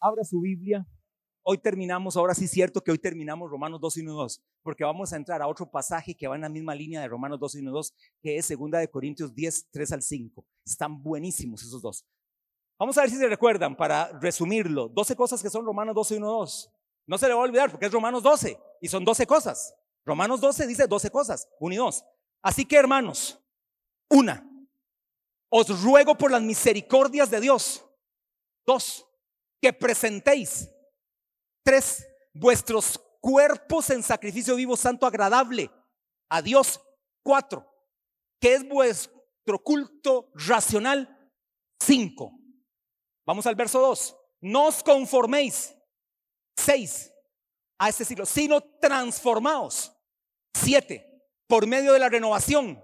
abra su Biblia. Hoy terminamos, ahora sí es cierto que hoy terminamos Romanos 2 y 1, 2, porque vamos a entrar a otro pasaje que va en la misma línea de Romanos 2 y 1, 2, que es 2 de Corintios 10, 3 al 5. Están buenísimos esos dos. Vamos a ver si se recuerdan para resumirlo. 12 cosas que son Romanos 12 y 1, 2. No se le va a olvidar porque es Romanos 12 y son 12 cosas. Romanos 12 dice 12 cosas, 1 y 2. Así que hermanos, una, os ruego por las misericordias de Dios. Dos, que presentéis. Tres, vuestros cuerpos en sacrificio vivo, santo, agradable a Dios. Cuatro, que es vuestro culto racional. Cinco, vamos al verso dos. No os conforméis. Seis, a este siglo, sino transformaos. Siete, por medio de la renovación.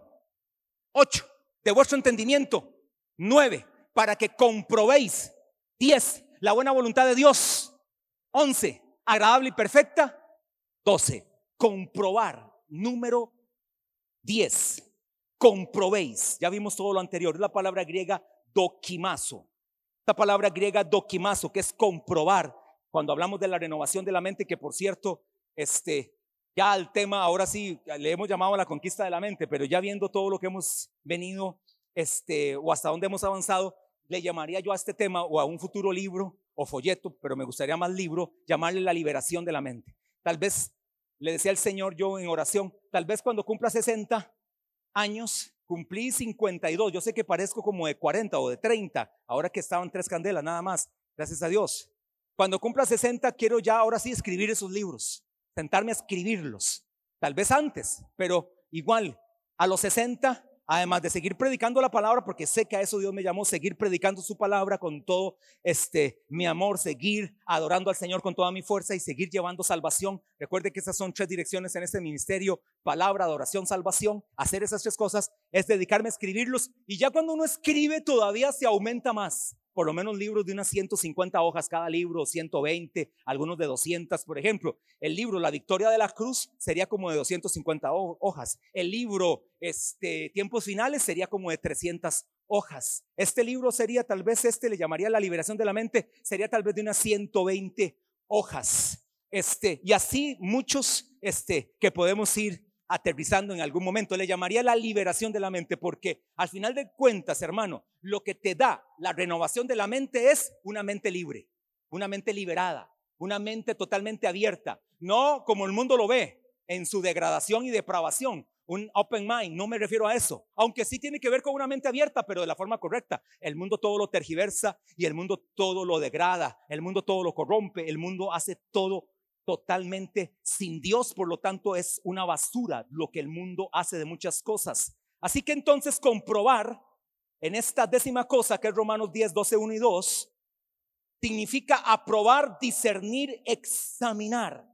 Ocho, de vuestro entendimiento. Nueve, para que comprobéis. Diez, la buena voluntad de Dios. 11, agradable y perfecta. 12, comprobar. Número 10, comprobéis. Ya vimos todo lo anterior. Es la palabra griega dokimazo. Esta palabra griega dokimazo, que es comprobar. Cuando hablamos de la renovación de la mente, que por cierto, este, ya al tema, ahora sí, le hemos llamado la conquista de la mente, pero ya viendo todo lo que hemos venido, este, o hasta dónde hemos avanzado, le llamaría yo a este tema o a un futuro libro o folleto, pero me gustaría más libro, llamarle la liberación de la mente. Tal vez, le decía el Señor yo en oración, tal vez cuando cumpla 60 años, cumplí 52, yo sé que parezco como de 40 o de 30, ahora que estaban tres candelas nada más, gracias a Dios. Cuando cumpla 60 quiero ya ahora sí escribir esos libros, sentarme a escribirlos, tal vez antes, pero igual, a los 60 además de seguir predicando la palabra, porque sé que a eso Dios me llamó, seguir predicando su palabra con todo este mi amor, seguir adorando al Señor con toda mi fuerza y seguir llevando salvación. Recuerde que esas son tres direcciones en este ministerio, palabra, adoración, salvación. Hacer esas tres cosas es dedicarme a escribirlos y ya cuando uno escribe todavía se aumenta más por lo menos libros de unas 150 hojas cada libro, 120, algunos de 200, por ejemplo. El libro La Victoria de la Cruz sería como de 250 hojas. El libro este, Tiempos Finales sería como de 300 hojas. Este libro sería tal vez, este le llamaría La Liberación de la Mente, sería tal vez de unas 120 hojas. Este, y así muchos este, que podemos ir aterrizando en algún momento. Le llamaría la liberación de la mente porque al final de cuentas, hermano, lo que te da la renovación de la mente es una mente libre, una mente liberada, una mente totalmente abierta. No como el mundo lo ve en su degradación y depravación. Un open mind, no me refiero a eso, aunque sí tiene que ver con una mente abierta, pero de la forma correcta. El mundo todo lo tergiversa y el mundo todo lo degrada, el mundo todo lo corrompe, el mundo hace todo totalmente sin Dios, por lo tanto es una basura lo que el mundo hace de muchas cosas. Así que entonces comprobar en esta décima cosa que es Romanos 10, 12, 1 y 2, significa aprobar, discernir, examinar.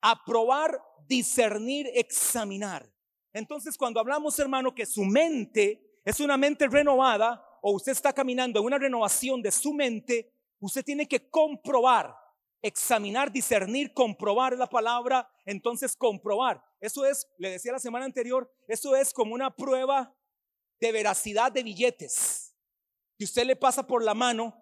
Aprobar, discernir, examinar. Entonces cuando hablamos, hermano, que su mente es una mente renovada o usted está caminando en una renovación de su mente, usted tiene que comprobar examinar, discernir, comprobar la palabra, entonces comprobar. Eso es, le decía la semana anterior, eso es como una prueba de veracidad de billetes. Que usted le pasa por la mano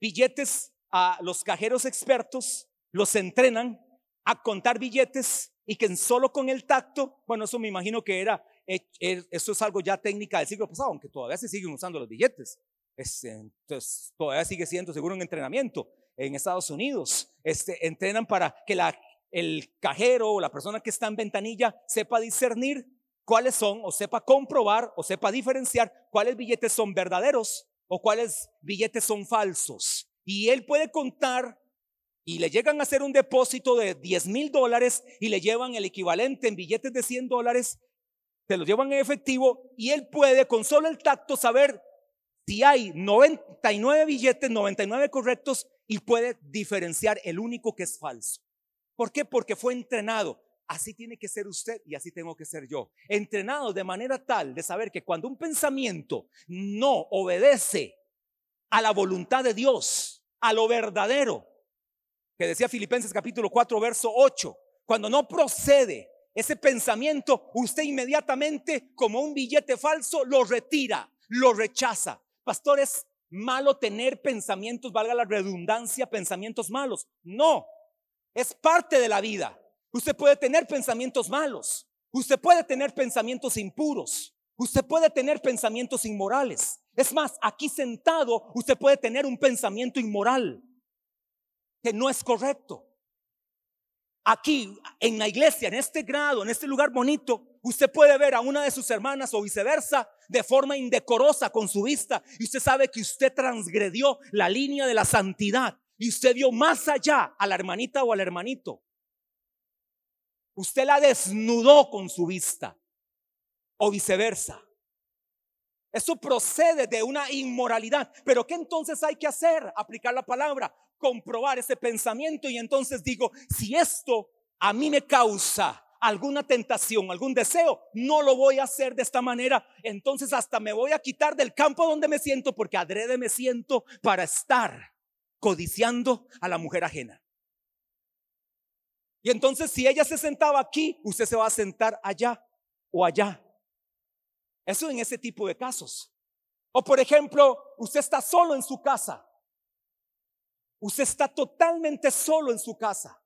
billetes a los cajeros expertos, los entrenan a contar billetes y que solo con el tacto, bueno, eso me imagino que era, eh, eh, eso es algo ya técnica del siglo pasado, aunque todavía se siguen usando los billetes. entonces, todavía sigue siendo seguro un entrenamiento en Estados Unidos. Este, entrenan para que la, el cajero o la persona que está en ventanilla sepa discernir cuáles son, o sepa comprobar, o sepa diferenciar cuáles billetes son verdaderos o cuáles billetes son falsos. Y él puede contar y le llegan a hacer un depósito de 10 mil dólares y le llevan el equivalente en billetes de 100 dólares, se los llevan en efectivo y él puede con solo el tacto saber si hay 99 billetes, 99 correctos y puede diferenciar el único que es falso. ¿Por qué? Porque fue entrenado. Así tiene que ser usted y así tengo que ser yo. Entrenado de manera tal de saber que cuando un pensamiento no obedece a la voluntad de Dios, a lo verdadero, que decía Filipenses capítulo 4, verso 8, cuando no procede ese pensamiento, usted inmediatamente como un billete falso lo retira, lo rechaza. Pastores, malo tener pensamientos, valga la redundancia, pensamientos malos. No, es parte de la vida. Usted puede tener pensamientos malos. Usted puede tener pensamientos impuros. Usted puede tener pensamientos inmorales. Es más, aquí sentado, usted puede tener un pensamiento inmoral que no es correcto. Aquí, en la iglesia, en este grado, en este lugar bonito, usted puede ver a una de sus hermanas o viceversa de forma indecorosa con su vista y usted sabe que usted transgredió la línea de la santidad y usted vio más allá a la hermanita o al hermanito. Usted la desnudó con su vista o viceversa. Eso procede de una inmoralidad. Pero ¿qué entonces hay que hacer? Aplicar la palabra, comprobar ese pensamiento y entonces digo, si esto a mí me causa alguna tentación, algún deseo, no lo voy a hacer de esta manera. Entonces hasta me voy a quitar del campo donde me siento porque adrede me siento para estar codiciando a la mujer ajena. Y entonces si ella se sentaba aquí, usted se va a sentar allá o allá. Eso en ese tipo de casos. O por ejemplo, usted está solo en su casa. Usted está totalmente solo en su casa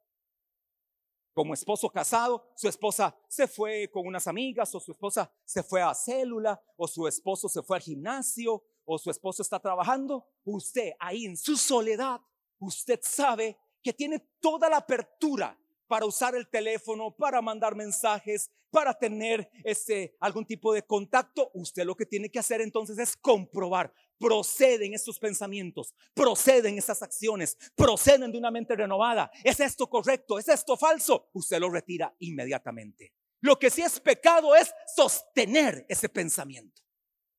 como esposo casado, su esposa se fue con unas amigas o su esposa se fue a célula o su esposo se fue al gimnasio o su esposo está trabajando, usted ahí en su soledad, usted sabe que tiene toda la apertura para usar el teléfono, para mandar mensajes, para tener este, algún tipo de contacto, usted lo que tiene que hacer entonces es comprobar proceden estos pensamientos, proceden estas acciones, proceden de una mente renovada. ¿Es esto correcto? ¿Es esto falso? Usted lo retira inmediatamente. Lo que sí es pecado es sostener ese pensamiento.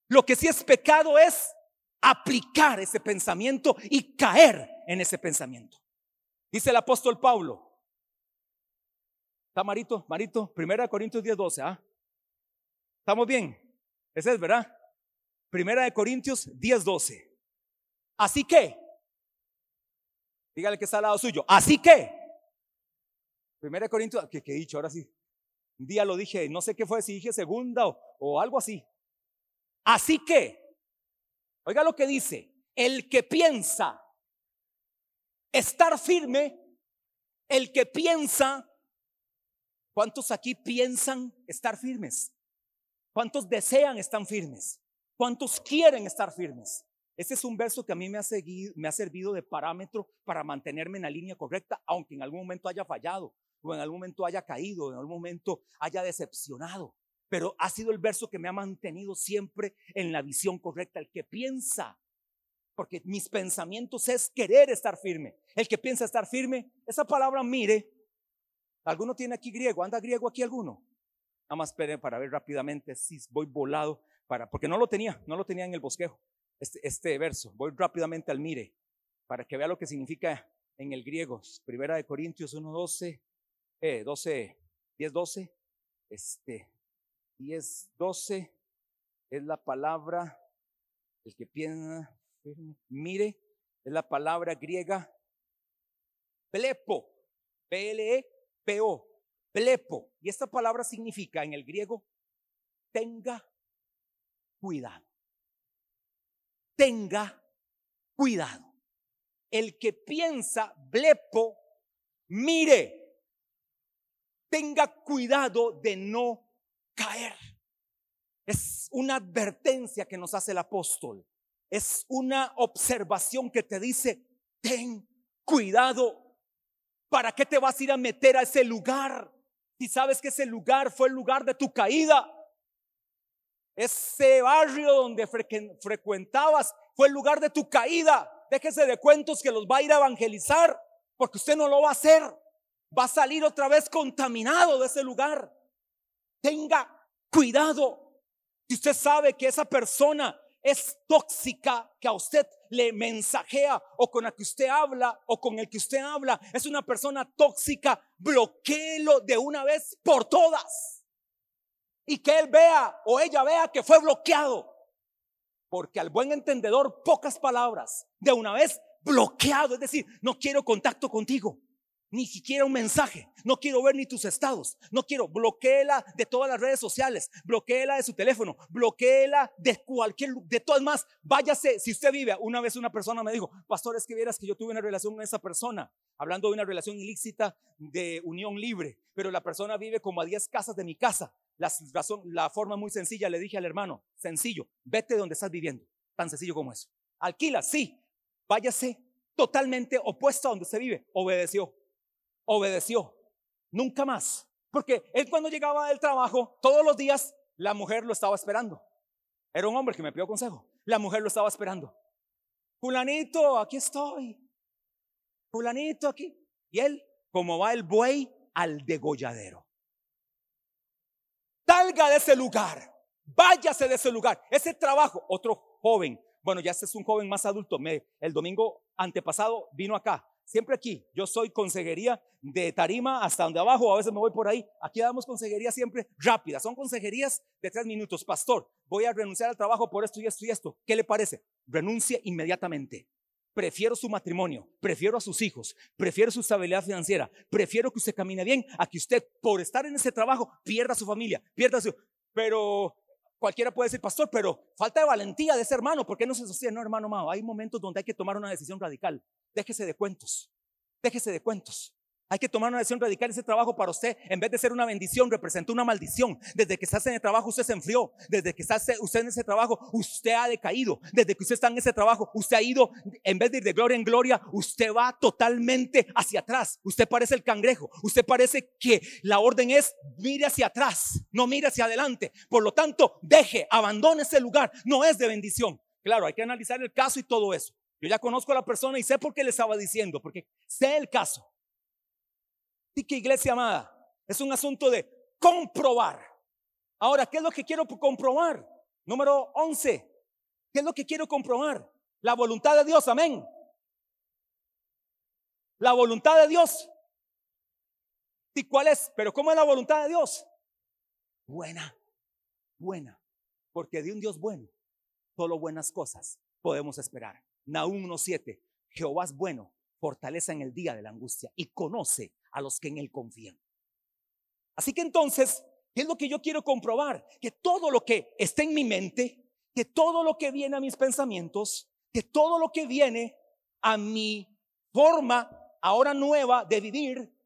Lo que sí es pecado es aplicar ese pensamiento y caer en ese pensamiento. Dice el apóstol Pablo. ¿Está Marito? Marito, 1 Corintios 10, 12. ¿ah? ¿Estamos bien? Ese es, ¿verdad? Primera de Corintios 10:12. Así que, dígale que está al lado suyo. Así que, Primera de Corintios, que, he dicho ahora sí. Un día lo dije, no sé qué fue, si dije segunda o algo así. Así que, oiga lo que dice, el que piensa estar firme, el que piensa, ¿cuántos aquí piensan estar firmes? ¿Cuántos desean estar firmes? ¿Cuántos quieren estar firmes? Ese es un verso que a mí me ha, seguido, me ha servido de parámetro para mantenerme en la línea correcta, aunque en algún momento haya fallado, o en algún momento haya caído, en algún momento haya decepcionado. Pero ha sido el verso que me ha mantenido siempre en la visión correcta, el que piensa, porque mis pensamientos es querer estar firme. El que piensa estar firme, esa palabra mire, ¿alguno tiene aquí griego? ¿Anda griego aquí alguno? Nada más esperen para ver rápidamente si voy volado para, porque no lo tenía, no lo tenía en el bosquejo, este, este verso. Voy rápidamente al mire, para que vea lo que significa en el griego. Primera de Corintios 1, 12, eh, 12, 10, 12, este, 10, 12, es la palabra, el que piensa, mire, es la palabra griega, plepo, P-L-E-P-O, plepo. Y esta palabra significa en el griego, tenga cuidado. Tenga cuidado. El que piensa blepo, mire, tenga cuidado de no caer. Es una advertencia que nos hace el apóstol. Es una observación que te dice, ten cuidado. ¿Para qué te vas a ir a meter a ese lugar? Si sabes que ese lugar fue el lugar de tu caída. Ese barrio donde frecuentabas fue el lugar de tu caída. Déjese de cuentos que los va a ir a evangelizar, porque usted no lo va a hacer. Va a salir otra vez contaminado de ese lugar. Tenga cuidado. Si usted sabe que esa persona es tóxica, que a usted le mensajea o con la que usted habla o con el que usted habla, es una persona tóxica, bloqueelo de una vez por todas y que él vea o ella vea que fue bloqueado. Porque al buen entendedor, pocas palabras, de una vez bloqueado, es decir, no quiero contacto contigo. Ni siquiera un mensaje. No quiero ver ni tus estados. No quiero. Bloqueela de todas las redes sociales. Bloqueela de su teléfono. Bloqueela de cualquier. De todas más. Váyase. Si usted vive. Una vez una persona me dijo, Pastor, es que vieras que yo tuve una relación con esa persona. Hablando de una relación ilícita de unión libre. Pero la persona vive como a 10 casas de mi casa. La, forma muy sencilla le dije al hermano, sencillo, vete donde estás viviendo. Tan sencillo como eso. Alquila, sí. Váyase totalmente opuesto a donde se vive. Obedeció obedeció. Nunca más. Porque él cuando llegaba del trabajo, todos los días, la mujer lo estaba esperando. Era un hombre que me pidió consejo. La mujer lo estaba esperando. Fulanito, aquí estoy. Fulanito, aquí. Y él, como va el buey al degolladero. Salga de ese lugar. Váyase de ese lugar. Ese trabajo, otro joven. Bueno, ya este es un joven más adulto. Me, el domingo antepasado vino acá Siempre aquí, yo soy consejería de tarima hasta donde abajo, a veces me voy por ahí. Aquí damos consejería siempre rápida, son consejerías de tres minutos. Pastor, voy a renunciar al trabajo por esto y esto y esto. ¿Qué le parece? Renuncie inmediatamente. Prefiero su matrimonio, prefiero a sus hijos, prefiero su estabilidad financiera, prefiero que usted camine bien a que usted por estar en ese trabajo pierda su familia, pierda su... Pero cualquiera puede decir, pastor, pero falta de valentía de ese hermano, ¿por qué no se sostiene? No, hermano amado, hay momentos donde hay que tomar una decisión radical. Déjese de cuentos, déjese de cuentos. Hay que tomar una decisión radical. Ese trabajo para usted, en vez de ser una bendición, representa una maldición. Desde que está en el trabajo, usted se enfrió. Desde que está usted en ese trabajo, usted ha decaído. Desde que usted está en ese trabajo, usted ha ido, en vez de ir de gloria en gloria, usted va totalmente hacia atrás. Usted parece el cangrejo. Usted parece que la orden es mire hacia atrás, no mire hacia adelante. Por lo tanto, deje, abandone ese lugar. No es de bendición. Claro, hay que analizar el caso y todo eso. Yo ya conozco a la persona y sé por qué le estaba diciendo, porque sé el caso. Que iglesia amada, es un asunto de comprobar. Ahora, ¿qué es lo que quiero comprobar? Número 11. ¿Qué es lo que quiero comprobar? La voluntad de Dios, amén. La voluntad de Dios. ¿Y cuál es? Pero ¿cómo es la voluntad de Dios? Buena, buena. Porque de un Dios bueno, solo buenas cosas podemos esperar. Nahum 1.7. Jehová es bueno, fortaleza en el día de la angustia y conoce a los que en él confían. Así que entonces, ¿qué es lo que yo quiero comprobar? Que todo lo que está en mi mente, que todo lo que viene a mis pensamientos, que todo lo que viene a mi forma ahora nueva de vivir,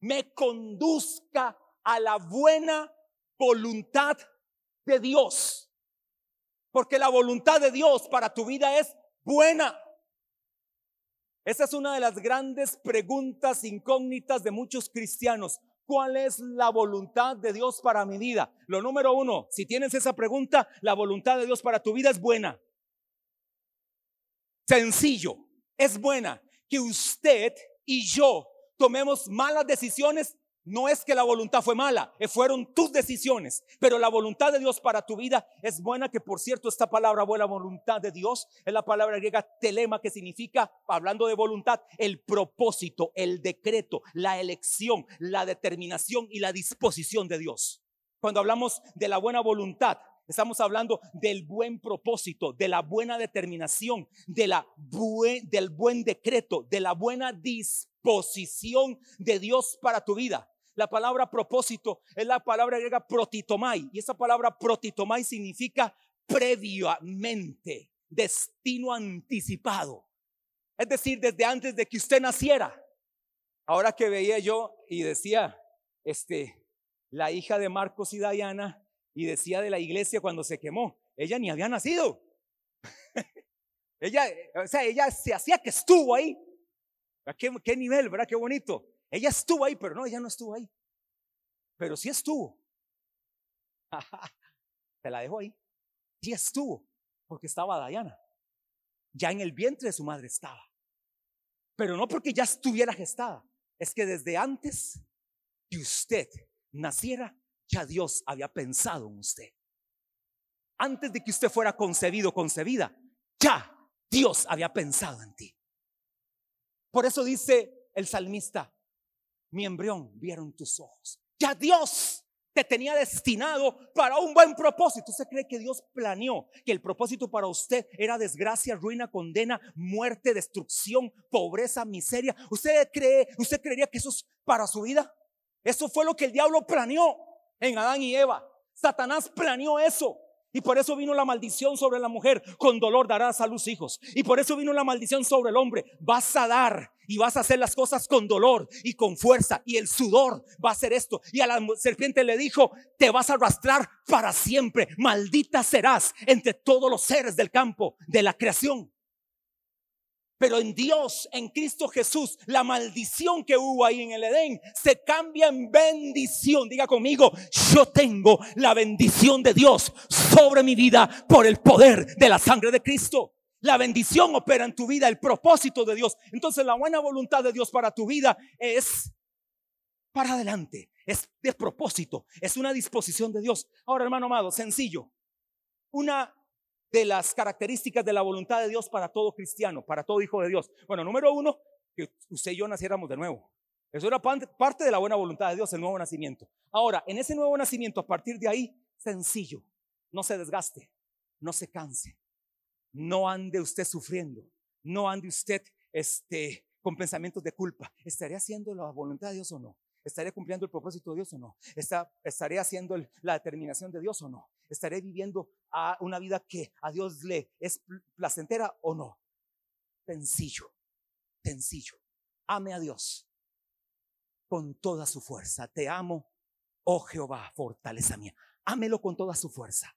me conduzca a la buena voluntad de Dios. Porque la voluntad de Dios para tu vida es buena. Esa es una de las grandes preguntas incógnitas de muchos cristianos. ¿Cuál es la voluntad de Dios para mi vida? Lo número uno, si tienes esa pregunta, la voluntad de Dios para tu vida es buena. Sencillo, es buena. Que usted y yo tomemos malas decisiones no es que la voluntad fue mala, eh, fueron tus decisiones, pero la voluntad de Dios para tu vida es buena, que por cierto esta palabra buena voluntad de Dios es la palabra griega telema que significa, hablando de voluntad, el propósito, el decreto, la elección, la determinación y la disposición de Dios. Cuando hablamos de la buena voluntad, Estamos hablando del buen propósito, de la buena determinación, de la del buen decreto, de la buena disposición de Dios para tu vida. La palabra propósito es la palabra griega protitomai. Y esa palabra protitomai significa previamente, destino anticipado. Es decir, desde antes de que usted naciera. Ahora que veía yo y decía, este, la hija de Marcos y Diana, y decía de la iglesia cuando se quemó, ella ni había nacido. ella, o sea, ella se hacía que estuvo ahí. ¿Qué, qué nivel, verdad? Qué bonito. Ella estuvo ahí, pero no, ella no estuvo ahí. Pero sí estuvo. Te la dejo ahí. Sí estuvo, porque estaba Diana. Ya en el vientre de su madre estaba. Pero no porque ya estuviera gestada. Es que desde antes que usted naciera, ya Dios había pensado en usted. Antes de que usted fuera concebido, concebida, ya Dios había pensado en ti. Por eso dice el salmista, mi embrión vieron tus ojos. Ya Dios te tenía destinado para un buen propósito. ¿Usted cree que Dios planeó que el propósito para usted era desgracia, ruina, condena, muerte, destrucción, pobreza, miseria? ¿Usted cree, usted creería que eso es para su vida? Eso fue lo que el diablo planeó en Adán y Eva. Satanás planeó eso. Y por eso vino la maldición sobre la mujer. Con dolor darás a luz hijos. Y por eso vino la maldición sobre el hombre. Vas a dar y vas a hacer las cosas con dolor y con fuerza. Y el sudor va a hacer esto. Y a la serpiente le dijo, te vas a arrastrar para siempre. Maldita serás entre todos los seres del campo, de la creación. Pero en Dios, en Cristo Jesús, la maldición que hubo ahí en el Edén se cambia en bendición. Diga conmigo, yo tengo la bendición de Dios sobre mi vida por el poder de la sangre de Cristo. La bendición opera en tu vida, el propósito de Dios. Entonces la buena voluntad de Dios para tu vida es para adelante, es de propósito, es una disposición de Dios. Ahora, hermano amado, sencillo. Una de las características de la voluntad de Dios para todo cristiano, para todo hijo de Dios. Bueno, número uno, que usted y yo naciéramos de nuevo. Eso era parte de la buena voluntad de Dios, el nuevo nacimiento. Ahora, en ese nuevo nacimiento, a partir de ahí, sencillo, no se desgaste, no se canse, no ande usted sufriendo, no ande usted este, con pensamientos de culpa. ¿Estaré haciendo la voluntad de Dios o no? ¿Estaré cumpliendo el propósito de Dios o no? ¿Estaré haciendo la determinación de Dios o no? ¿Estaré viviendo una vida que a Dios le es placentera o no? Sencillo, sencillo. Ame a Dios con toda su fuerza. Te amo, oh Jehová, fortaleza mía. Ámelo con toda su fuerza.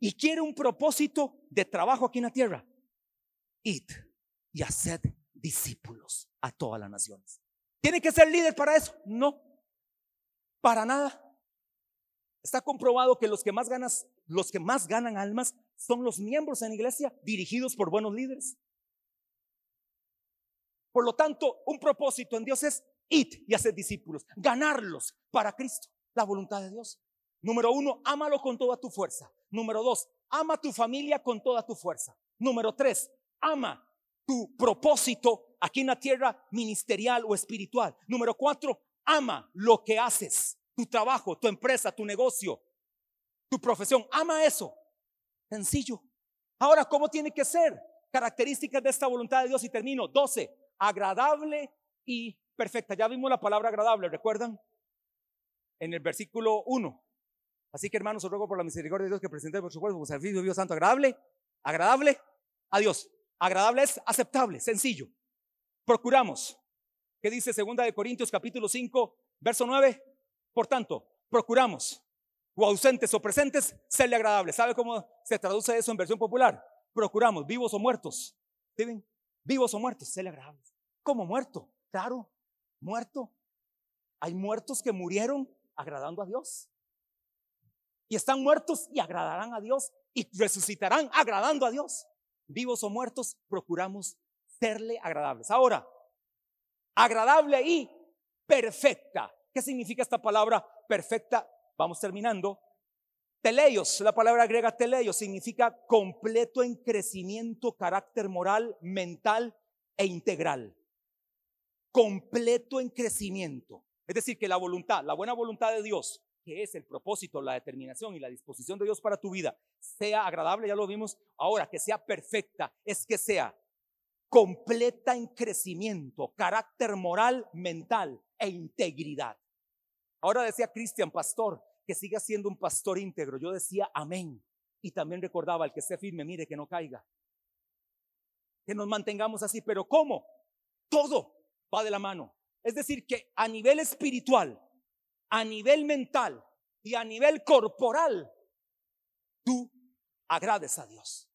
Y quiere un propósito de trabajo aquí en la tierra. Id y haced discípulos a todas las naciones. ¿Tiene que ser líder para eso? No, para nada. Está comprobado que los que más ganas, los que más ganan almas son los miembros en la iglesia dirigidos por buenos líderes. Por lo tanto, un propósito en Dios es ir y hacer discípulos, ganarlos para Cristo, la voluntad de Dios. Número uno, ámalo con toda tu fuerza. Número dos, ama tu familia con toda tu fuerza. Número tres, ama tu propósito aquí en la tierra ministerial o espiritual. Número cuatro, ama lo que haces, tu trabajo, tu empresa, tu negocio, tu profesión. Ama eso. Sencillo. Ahora, ¿cómo tiene que ser? Características de esta voluntad de Dios y termino. 12. Agradable y perfecta. Ya vimos la palabra agradable, ¿recuerdan? En el versículo 1. Así que hermanos, os ruego por la misericordia de Dios que presente vuestro cuerpo como servicio Dios santo, agradable, agradable a Dios. Agradable es aceptable, sencillo procuramos. ¿Qué dice segunda de Corintios capítulo 5, verso 9? Por tanto, procuramos, o ausentes o presentes, serle agradable. ¿Sabe cómo se traduce eso en versión popular? Procuramos, vivos o muertos. ¿Sí Vivos o muertos, serle agradables. ¿Cómo muerto? Claro, muerto. Hay muertos que murieron agradando a Dios. Y están muertos y agradarán a Dios y resucitarán agradando a Dios. Vivos o muertos, procuramos serle agradables. Ahora, agradable y perfecta. ¿Qué significa esta palabra perfecta? Vamos terminando. Teleios, la palabra griega teleios significa completo en crecimiento, carácter moral, mental e integral. Completo en crecimiento. Es decir, que la voluntad, la buena voluntad de Dios, que es el propósito, la determinación y la disposición de Dios para tu vida, sea agradable, ya lo vimos, ahora que sea perfecta, es que sea completa en crecimiento, carácter moral, mental e integridad. Ahora decía Cristian, pastor, que siga siendo un pastor íntegro. Yo decía amén. Y también recordaba, el que esté firme, mire que no caiga. Que nos mantengamos así, pero ¿cómo? Todo va de la mano. Es decir, que a nivel espiritual, a nivel mental y a nivel corporal, tú agrades a Dios.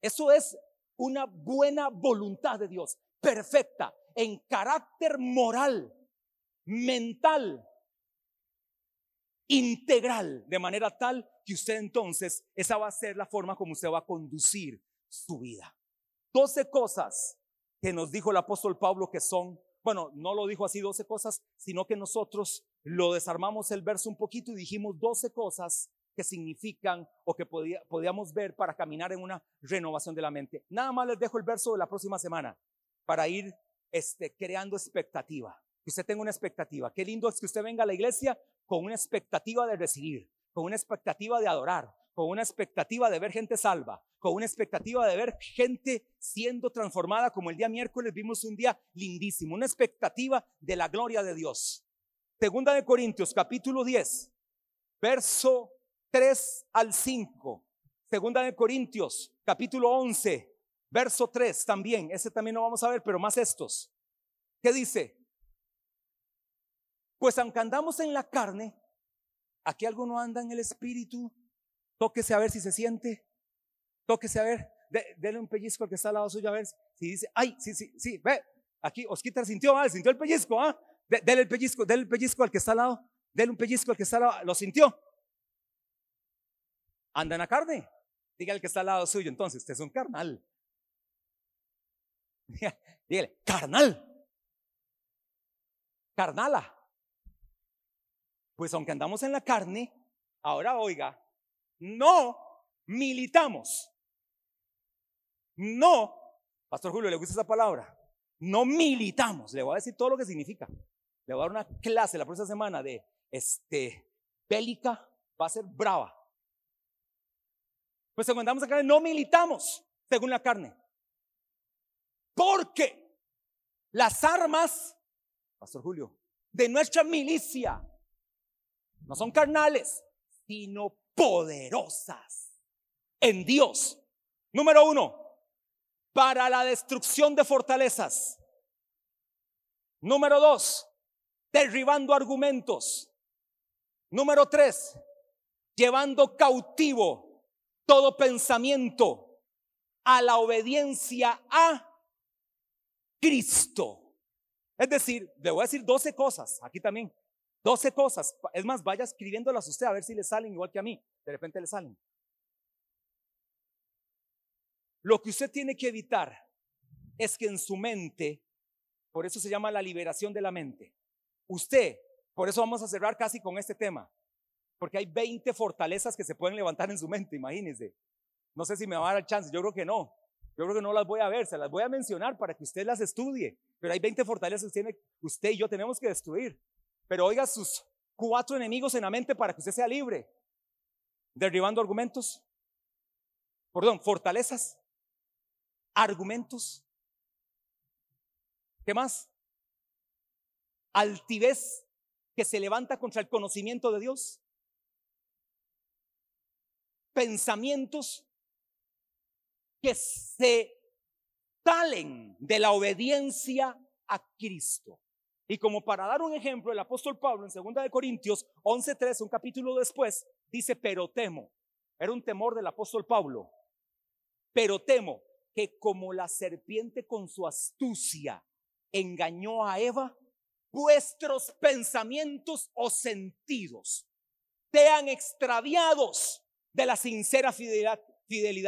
Eso es una buena voluntad de Dios, perfecta, en carácter moral, mental, integral, de manera tal que usted entonces, esa va a ser la forma como usted va a conducir su vida. Doce cosas que nos dijo el apóstol Pablo que son, bueno, no lo dijo así doce cosas, sino que nosotros lo desarmamos el verso un poquito y dijimos doce cosas que significan o que podíamos ver para caminar en una renovación de la mente. Nada más les dejo el verso de la próxima semana para ir este, creando expectativa. que usted tenga una expectativa. Qué lindo es que usted venga a la iglesia con una expectativa de recibir, con una expectativa de adorar, con una expectativa de ver gente salva, con una expectativa de ver gente siendo transformada, como el día miércoles vimos un día lindísimo, una expectativa de la gloria de Dios. Segunda de Corintios, capítulo 10, verso 3 al 5. Segunda de Corintios, capítulo 11, verso 3 también. Ese también lo vamos a ver, pero más estos. ¿Qué dice? Pues aunque andamos en la carne, aquí alguno anda en el espíritu, tóquese a ver si se siente, tóquese a ver, dele un pellizco al que está al lado suyo a ver si dice, ay, sí, sí, sí, ve, aquí Osquita sintió, ah, sintió el pellizco, ah, dele el pellizco, dele el pellizco al que está al lado, dele un pellizco al que está al lado, lo sintió. Anda en la carne, diga el que está al lado suyo, entonces, usted es un carnal. Dígale, carnal. Carnala. Pues aunque andamos en la carne, ahora oiga, no militamos. No, Pastor Julio, ¿le gusta esa palabra? No militamos. Le voy a decir todo lo que significa. Le voy a dar una clase la próxima semana de este bélica, va a ser brava. Pues cuando andamos la carne, no militamos según la carne. Porque las armas, Pastor Julio, de nuestra milicia no son carnales, sino poderosas en Dios. Número uno, para la destrucción de fortalezas. Número dos, derribando argumentos. Número tres, llevando cautivo todo pensamiento a la obediencia a Cristo. Es decir, le voy a decir 12 cosas aquí también. 12 cosas. Es más, vaya escribiéndolas usted a ver si le salen igual que a mí. De repente le salen. Lo que usted tiene que evitar es que en su mente, por eso se llama la liberación de la mente, usted, por eso vamos a cerrar casi con este tema, porque hay 20 fortalezas que se pueden levantar en su mente, imagínense. No sé si me va a dar chance, yo creo que no. Yo creo que no las voy a ver, se las voy a mencionar para que usted las estudie. Pero hay 20 fortalezas que tiene, usted y yo tenemos que destruir. Pero oiga sus cuatro enemigos en la mente para que usted sea libre. Derribando argumentos. Perdón, fortalezas. Argumentos. ¿Qué más? Altivez que se levanta contra el conocimiento de Dios. Pensamientos que se salen de la obediencia a Cristo. Y como para dar un ejemplo, el apóstol Pablo en 2 de Corintios 11:3, un capítulo después, dice, "Pero temo." Era un temor del apóstol Pablo. "Pero temo que como la serpiente con su astucia engañó a Eva, vuestros pensamientos o sentidos sean extraviados de la sincera fidelidad,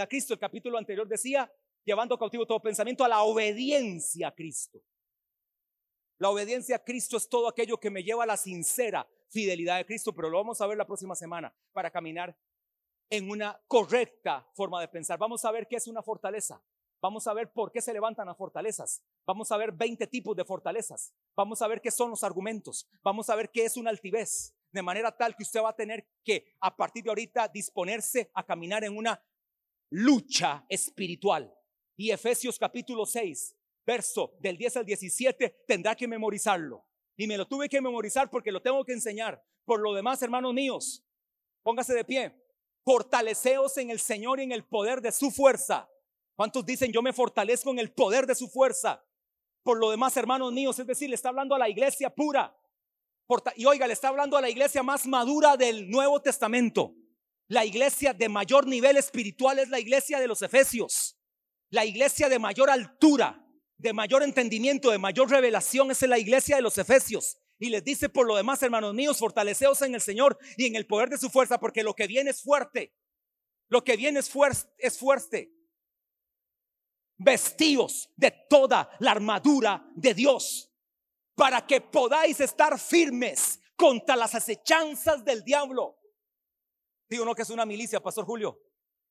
a Cristo. El capítulo anterior decía, llevando cautivo todo pensamiento a la obediencia a Cristo. La obediencia a Cristo es todo aquello que me lleva a la sincera fidelidad de Cristo, pero lo vamos a ver la próxima semana para caminar en una correcta forma de pensar. Vamos a ver qué es una fortaleza. Vamos a ver por qué se levantan las fortalezas. Vamos a ver 20 tipos de fortalezas. Vamos a ver qué son los argumentos. Vamos a ver qué es una altivez. De manera tal que usted va a tener que a partir de ahorita disponerse a caminar en una lucha espiritual. Y Efesios capítulo 6 verso del 10 al 17, tendrá que memorizarlo. Y me lo tuve que memorizar porque lo tengo que enseñar. Por lo demás, hermanos míos, póngase de pie. Fortaleceos en el Señor y en el poder de su fuerza. ¿Cuántos dicen yo me fortalezco en el poder de su fuerza? Por lo demás, hermanos míos, es decir, le está hablando a la iglesia pura. Y oiga, le está hablando a la iglesia más madura del Nuevo Testamento. La iglesia de mayor nivel espiritual es la iglesia de los Efesios. La iglesia de mayor altura de mayor entendimiento, de mayor revelación es en la iglesia de los Efesios. Y les dice por lo demás, hermanos míos, fortaleceos en el Señor y en el poder de su fuerza, porque lo que viene es fuerte. Lo que viene es, fuerte, es fuerte. Vestíos de toda la armadura de Dios, para que podáis estar firmes contra las acechanzas del diablo. Digo, no que es una milicia, Pastor Julio.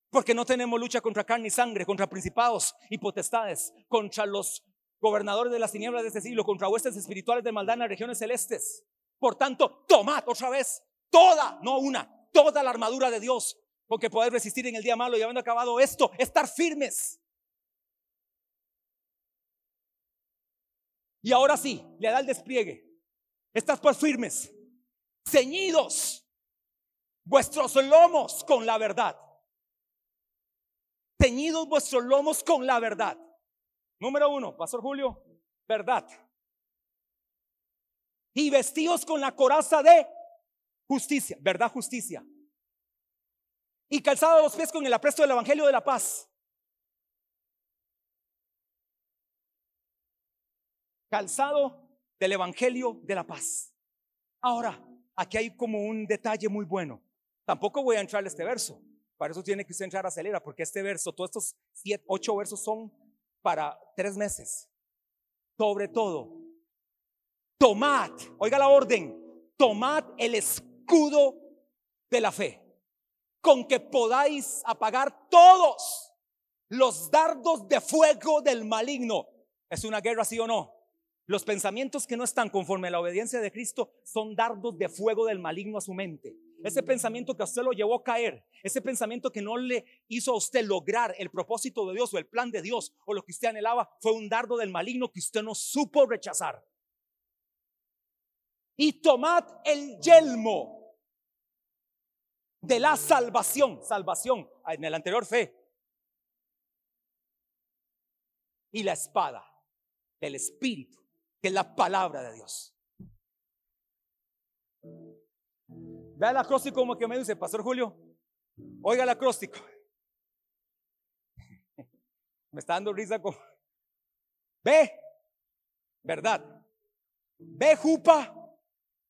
Porque no tenemos lucha contra carne y sangre, contra principados y potestades, contra los gobernadores de las tinieblas de este siglo, contra huestes espirituales de maldad en las regiones celestes. Por tanto, tomad otra vez toda, no una, toda la armadura de Dios, porque poder resistir en el día malo y habiendo acabado esto, estar firmes. Y ahora sí, le da el despliegue. Estás pues firmes, ceñidos vuestros lomos con la verdad. Ceñidos vuestros lomos con la verdad. Número uno, Pastor Julio, verdad. Y vestidos con la coraza de justicia, verdad, justicia. Y calzado los pies con el apresto del Evangelio de la paz. Calzado del Evangelio de la paz. Ahora, aquí hay como un detalle muy bueno. Tampoco voy a entrar a este verso. Para eso tiene que usted entrar a acelera, porque este verso, todos estos siete, ocho versos son para tres meses. Sobre todo, tomad, oiga la orden, tomad el escudo de la fe, con que podáis apagar todos los dardos de fuego del maligno. ¿Es una guerra, sí o no? Los pensamientos que no están conforme a la obediencia de Cristo son dardos de fuego del maligno a su mente. Ese pensamiento que a usted lo llevó a caer, ese pensamiento que no le hizo a usted lograr el propósito de Dios o el plan de Dios o lo que usted anhelaba, fue un dardo del maligno que usted no supo rechazar. Y tomad el yelmo de la salvación, salvación, en el anterior fe. Y la espada del Espíritu, que es la palabra de Dios. Vea el acróstico como que me dice, Pastor Julio, oiga el acróstico. Me está dando risa ve, verdad, ve jupa,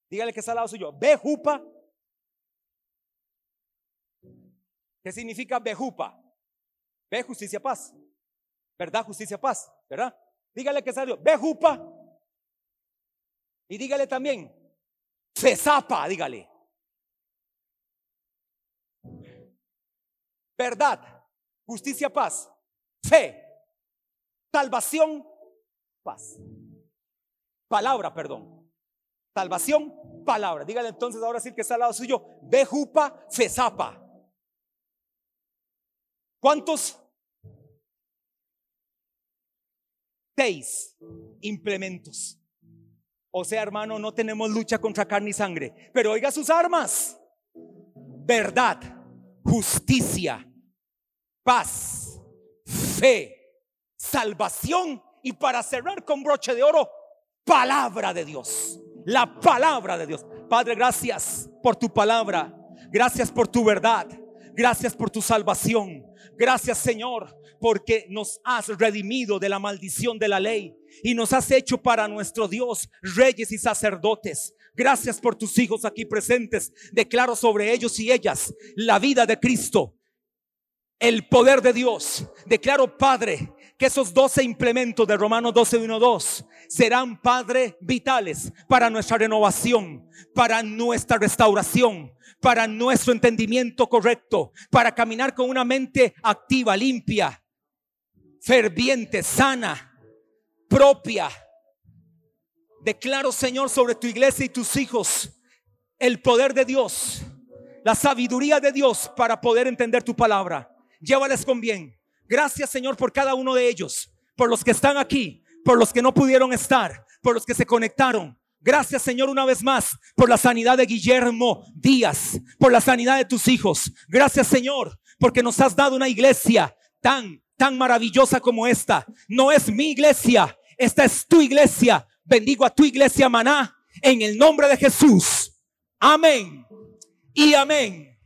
dígale que está al lado suyo, ve jupa. ¿Qué significa jupa? Ve justicia, paz. ¿Verdad? Justicia, paz. ¿Verdad? Dígale que salió, ve jupa. Y dígale también, cesapa, dígale. verdad, justicia, paz, fe, salvación, paz. Palabra, perdón. Salvación, palabra. Dígale entonces ahora sí que está al lado suyo. Bejupa, fesapa. ¿Cuántos? Seis implementos. O sea, hermano, no tenemos lucha contra carne y sangre. Pero oiga sus armas. Verdad, justicia, paz, fe, salvación y para cerrar con broche de oro, palabra de Dios. La palabra de Dios. Padre, gracias por tu palabra. Gracias por tu verdad. Gracias por tu salvación. Gracias Señor porque nos has redimido de la maldición de la ley y nos has hecho para nuestro Dios reyes y sacerdotes. Gracias por tus hijos aquí presentes. Declaro sobre ellos y ellas la vida de Cristo, el poder de Dios. Declaro, Padre, que esos 12 implementos de Romanos 12, 1, 2 serán, Padre, vitales para nuestra renovación, para nuestra restauración, para nuestro entendimiento correcto, para caminar con una mente activa, limpia, ferviente, sana, propia. Declaro, Señor, sobre tu iglesia y tus hijos el poder de Dios, la sabiduría de Dios para poder entender tu palabra llévales con bien. Gracias Señor por cada uno de ellos, por los que están aquí, por los que no pudieron estar, por los que se conectaron. Gracias Señor una vez más por la sanidad de Guillermo Díaz, por la sanidad de tus hijos. Gracias Señor porque nos has dado una iglesia tan, tan maravillosa como esta. No es mi iglesia, esta es tu iglesia. Bendigo a tu iglesia Maná en el nombre de Jesús. Amén y amén.